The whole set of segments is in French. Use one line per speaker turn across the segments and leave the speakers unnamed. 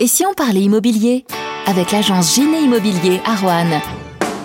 Et si on parlait immobilier? Avec l'agence Giné Immobilier à Roanne.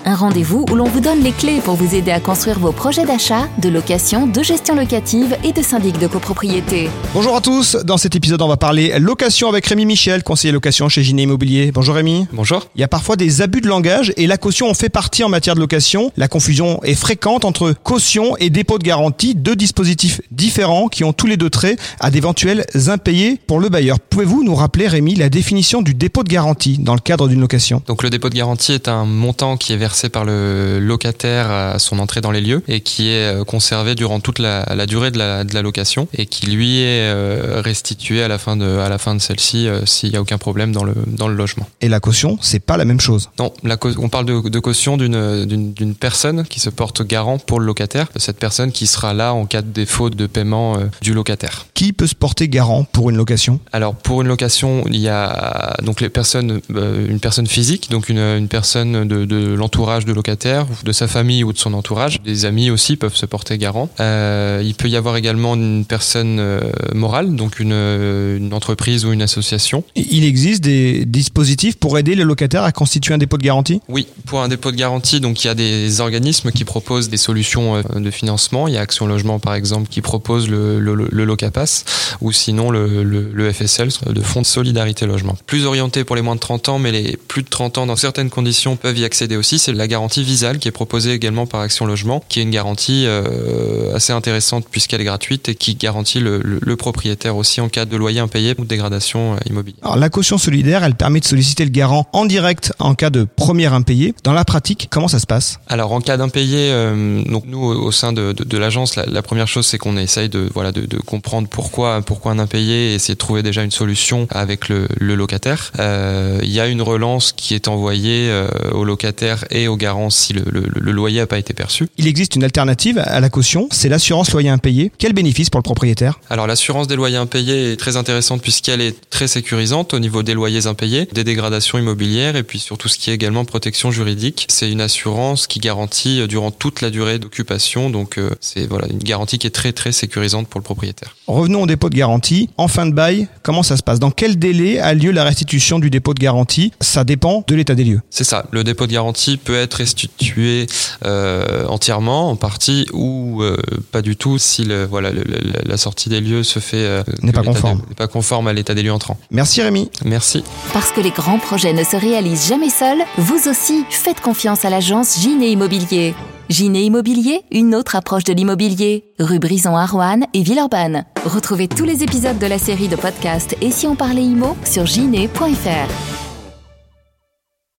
Un rendez-vous où l'on vous donne les clés pour vous aider à construire vos projets d'achat, de location, de gestion locative et de syndic de copropriété.
Bonjour à tous, dans cet épisode on va parler location avec Rémi Michel, conseiller location chez Giné Immobilier. Bonjour Rémi.
Bonjour.
Il y a parfois des abus de langage et la caution en fait partie en matière de location. La confusion est fréquente entre caution et dépôt de garantie, deux dispositifs différents qui ont tous les deux trait à d'éventuels impayés pour le bailleur. Pouvez-vous nous rappeler Rémi la définition du dépôt de garantie dans le cadre d'une location?
Donc le dépôt de garantie est un montant qui est versé par le locataire à son entrée dans les lieux et qui est euh, conservé durant toute la, la durée de la, de la, location et qui lui est euh, restitué à la fin de, à la fin de celle-ci euh, s'il n'y a aucun problème dans le, dans le logement.
Et la caution, c'est pas la même chose
Non, la, on parle de, de caution d'une personne qui se porte garant pour le locataire, cette personne qui sera là en cas de défaut de paiement du locataire.
Qui peut se porter garant pour une location?
Alors pour une location, il y a donc les personnes, une personne physique, donc une, une personne de, de l'entourage de locataire, de sa famille ou de son entourage. Des amis aussi peuvent se porter garant. Euh, il peut y avoir également une personne euh, morale, donc une, une, entreprise ou une association.
Il existe des dispositifs pour aider les locataires à constituer un dépôt de garantie?
Oui, pour un dépôt de garantie, donc il y a des organismes qui proposent des solutions euh, de financement. Il y a Action Logement par exemple qui propose le, le, le Locapass ou sinon le, le, le FSL, de Fonds de Solidarité Logement. Plus orienté pour les moins de 30 ans, mais les plus de 30 ans dans certaines conditions peuvent y accéder aussi. La garantie Visal qui est proposée également par Action Logement, qui est une garantie euh, assez intéressante puisqu'elle est gratuite et qui garantit le, le, le, propriétaire aussi en cas de loyer impayé ou de dégradation euh, immobilière.
Alors la caution solidaire, elle permet de solliciter le garant en direct en cas de premier impayé. Dans la pratique, comment ça se passe?
Alors en cas d'impayé, euh, donc nous au sein de, de, de l'agence, la, la, première chose c'est qu'on essaye de voilà de, de, comprendre pourquoi pourquoi un impayé et essayer de trouver déjà une solution avec le, le locataire. Euh, il y a une relance qui est envoyée au locataire et au garant si le, le, le loyer n'a pas été perçu.
Il existe une alternative à la caution, c'est l'assurance loyer impayé. Quel bénéfice pour le propriétaire?
Alors l'assurance des loyers impayés est très intéressante puisqu'elle est très sécurisante au niveau des loyers impayés, des dégradations immobilières et puis surtout ce qui est également protection juridique. C'est une assurance qui garantit durant toute la durée d'occupation, donc euh, c'est voilà une garantie qui est très très sécurisante pour le propriétaire.
Revenons au dépôt de garantie. En fin de bail, comment ça se passe? Dans quel délai a lieu la restitution du dépôt de garantie? Ça dépend de l'état des lieux.
C'est ça. Le dépôt de garantie peut être restitué euh, entièrement, en partie, ou euh, pas du tout si le, voilà, le, le, la sortie des lieux se fait euh,
n'est pas conforme,
n'est pas conforme à l'état des lieux entrant.
Merci Rémi.
Merci.
Parce que les grands projets ne se réalisent jamais seuls, vous aussi faites confiance à l'agence Giné Immobilier. Giné Immobilier, une autre approche de l'immobilier. Rue Brison à Roanne et Villeurbanne. Retrouvez tous les épisodes de la série de podcasts Et si on parlait IMO sur giné.fr.